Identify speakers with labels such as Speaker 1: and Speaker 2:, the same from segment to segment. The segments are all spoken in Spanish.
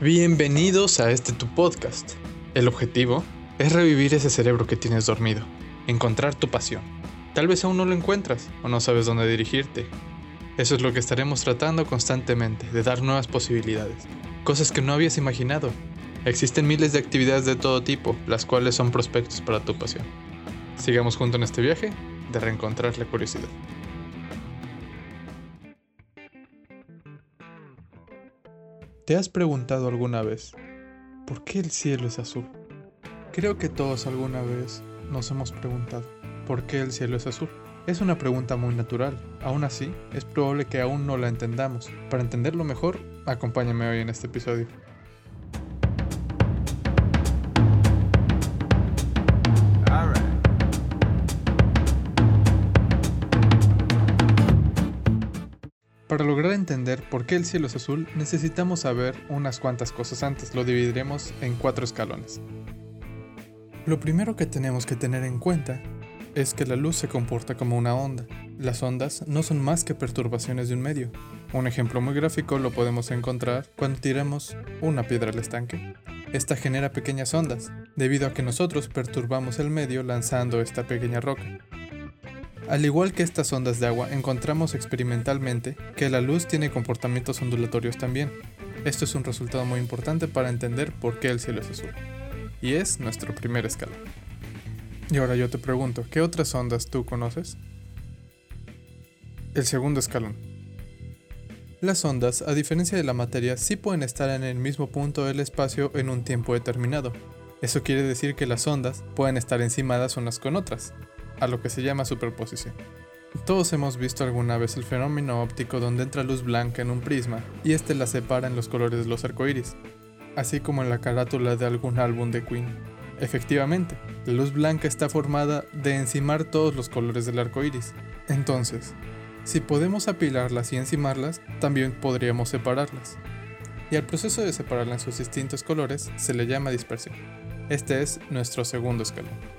Speaker 1: Bienvenidos a este tu podcast. El objetivo es revivir ese cerebro que tienes dormido, encontrar tu pasión. Tal vez aún no lo encuentras o no sabes dónde dirigirte. Eso es lo que estaremos tratando constantemente, de dar nuevas posibilidades, cosas que no habías imaginado. Existen miles de actividades de todo tipo, las cuales son prospectos para tu pasión. Sigamos juntos en este viaje de reencontrar la curiosidad. ¿Te has preguntado alguna vez por qué el cielo es azul? Creo que todos alguna vez nos hemos preguntado por qué el cielo es azul. Es una pregunta muy natural, aún así es probable que aún no la entendamos. Para entenderlo mejor, acompáñame hoy en este episodio. Para lograr entender por qué el cielo es azul, necesitamos saber unas cuantas cosas antes. Lo dividiremos en cuatro escalones. Lo primero que tenemos que tener en cuenta es que la luz se comporta como una onda. Las ondas no son más que perturbaciones de un medio. Un ejemplo muy gráfico lo podemos encontrar cuando tiramos una piedra al estanque. Esta genera pequeñas ondas, debido a que nosotros perturbamos el medio lanzando esta pequeña roca. Al igual que estas ondas de agua, encontramos experimentalmente que la luz tiene comportamientos ondulatorios también. Esto es un resultado muy importante para entender por qué el cielo es azul. Y es nuestro primer escalón. Y ahora yo te pregunto, ¿qué otras ondas tú conoces? El segundo escalón. Las ondas, a diferencia de la materia, sí pueden estar en el mismo punto del espacio en un tiempo determinado. Eso quiere decir que las ondas pueden estar encimadas unas con otras, a lo que se llama superposición. Todos hemos visto alguna vez el fenómeno óptico donde entra luz blanca en un prisma y este la separa en los colores de los arcoíris, así como en la carátula de algún álbum de Queen. Efectivamente, la luz blanca está formada de encimar todos los colores del arco iris. Entonces, si podemos apilarlas y encimarlas, también podríamos separarlas. Y al proceso de separarlas en sus distintos colores se le llama dispersión. Este es nuestro segundo escalón.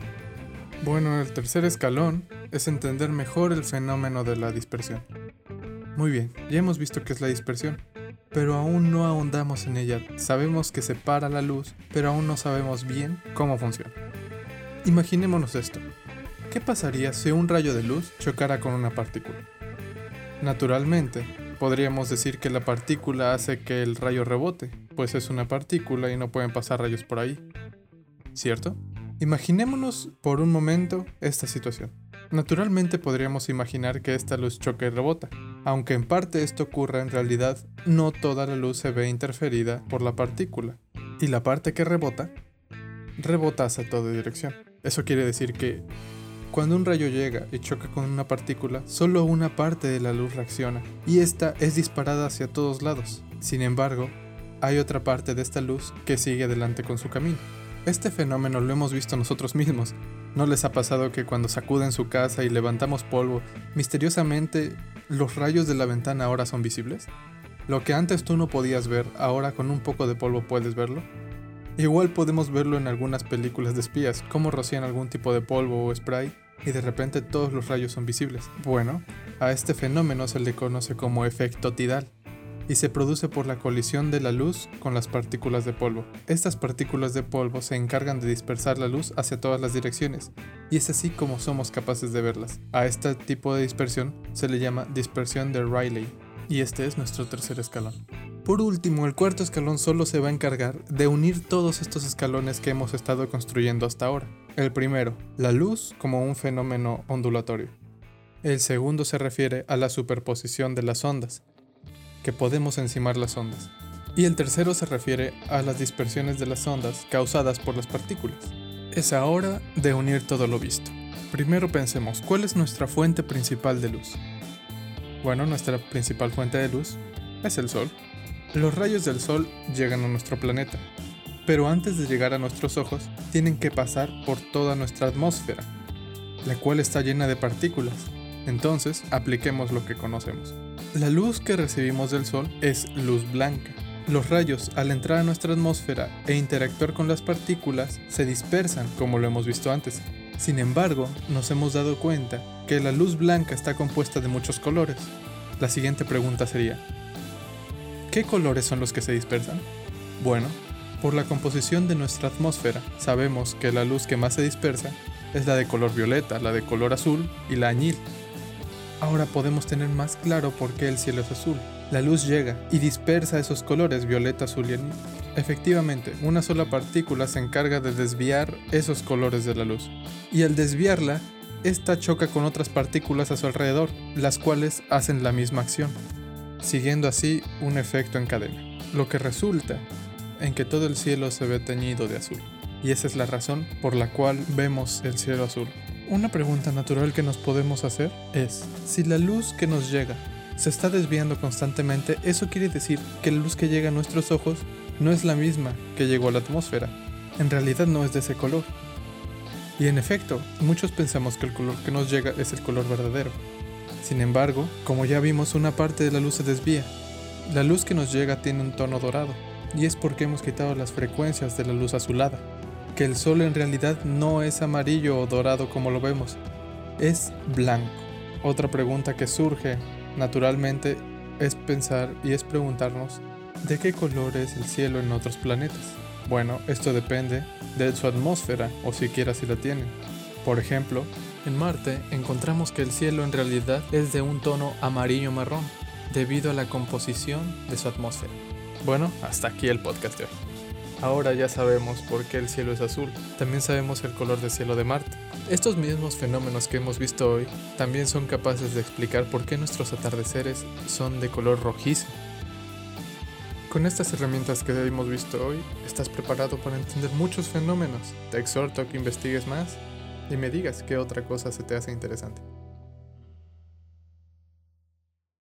Speaker 1: Bueno, el tercer escalón es entender mejor el fenómeno de la dispersión. Muy bien, ya hemos visto qué es la dispersión, pero aún no ahondamos en ella. Sabemos que separa la luz, pero aún no sabemos bien cómo funciona. Imaginémonos esto. ¿Qué pasaría si un rayo de luz chocara con una partícula? Naturalmente, podríamos decir que la partícula hace que el rayo rebote, pues es una partícula y no pueden pasar rayos por ahí. ¿Cierto? Imaginémonos por un momento esta situación. Naturalmente podríamos imaginar que esta luz choca y rebota. Aunque en parte esto ocurra, en realidad no toda la luz se ve interferida por la partícula. Y la parte que rebota, rebota hacia toda dirección. Eso quiere decir que cuando un rayo llega y choca con una partícula, solo una parte de la luz reacciona, y esta es disparada hacia todos lados. Sin embargo, hay otra parte de esta luz que sigue adelante con su camino. Este fenómeno lo hemos visto nosotros mismos. ¿No les ha pasado que cuando sacuden su casa y levantamos polvo, misteriosamente los rayos de la ventana ahora son visibles? Lo que antes tú no podías ver, ahora con un poco de polvo puedes verlo. Igual podemos verlo en algunas películas de espías, como rocían algún tipo de polvo o spray y de repente todos los rayos son visibles. Bueno, a este fenómeno se le conoce como efecto tidal y se produce por la colisión de la luz con las partículas de polvo. Estas partículas de polvo se encargan de dispersar la luz hacia todas las direcciones, y es así como somos capaces de verlas. A este tipo de dispersión se le llama dispersión de Rayleigh, y este es nuestro tercer escalón. Por último, el cuarto escalón solo se va a encargar de unir todos estos escalones que hemos estado construyendo hasta ahora. El primero, la luz como un fenómeno ondulatorio. El segundo se refiere a la superposición de las ondas, que podemos encimar las ondas. Y el tercero se refiere a las dispersiones de las ondas causadas por las partículas. Es ahora de unir todo lo visto. Primero pensemos, ¿cuál es nuestra fuente principal de luz? Bueno, nuestra principal fuente de luz es el Sol. Los rayos del Sol llegan a nuestro planeta, pero antes de llegar a nuestros ojos tienen que pasar por toda nuestra atmósfera, la cual está llena de partículas. Entonces, apliquemos lo que conocemos. La luz que recibimos del Sol es luz blanca. Los rayos, al entrar a nuestra atmósfera e interactuar con las partículas, se dispersan, como lo hemos visto antes. Sin embargo, nos hemos dado cuenta que la luz blanca está compuesta de muchos colores. La siguiente pregunta sería, ¿qué colores son los que se dispersan? Bueno, por la composición de nuestra atmósfera, sabemos que la luz que más se dispersa es la de color violeta, la de color azul y la añil. Ahora podemos tener más claro por qué el cielo es azul. La luz llega y dispersa esos colores violeta, azul y añil. Efectivamente, una sola partícula se encarga de desviar esos colores de la luz. Y al desviarla, esta choca con otras partículas a su alrededor, las cuales hacen la misma acción, siguiendo así un efecto en cadena, lo que resulta en que todo el cielo se ve teñido de azul. Y esa es la razón por la cual vemos el cielo azul. Una pregunta natural que nos podemos hacer es, si la luz que nos llega se está desviando constantemente, eso quiere decir que la luz que llega a nuestros ojos no es la misma que llegó a la atmósfera. En realidad no es de ese color. Y en efecto, muchos pensamos que el color que nos llega es el color verdadero. Sin embargo, como ya vimos, una parte de la luz se desvía. La luz que nos llega tiene un tono dorado, y es porque hemos quitado las frecuencias de la luz azulada, que el sol en realidad no es amarillo o dorado como lo vemos, es blanco. Otra pregunta que surge naturalmente es pensar y es preguntarnos de qué color es el cielo en otros planetas. Bueno, esto depende de su atmósfera o siquiera si la tienen. Por ejemplo, en Marte encontramos que el cielo en realidad es de un tono amarillo marrón debido a la composición de su atmósfera. Bueno, hasta aquí el podcast de hoy. Ahora ya sabemos por qué el cielo es azul. También sabemos el color del cielo de Marte. Estos mismos fenómenos que hemos visto hoy también son capaces de explicar por qué nuestros atardeceres son de color rojizo. Con estas herramientas que hemos visto hoy, estás preparado para entender muchos fenómenos. Te exhorto a que investigues más y me digas qué otra cosa se te hace interesante.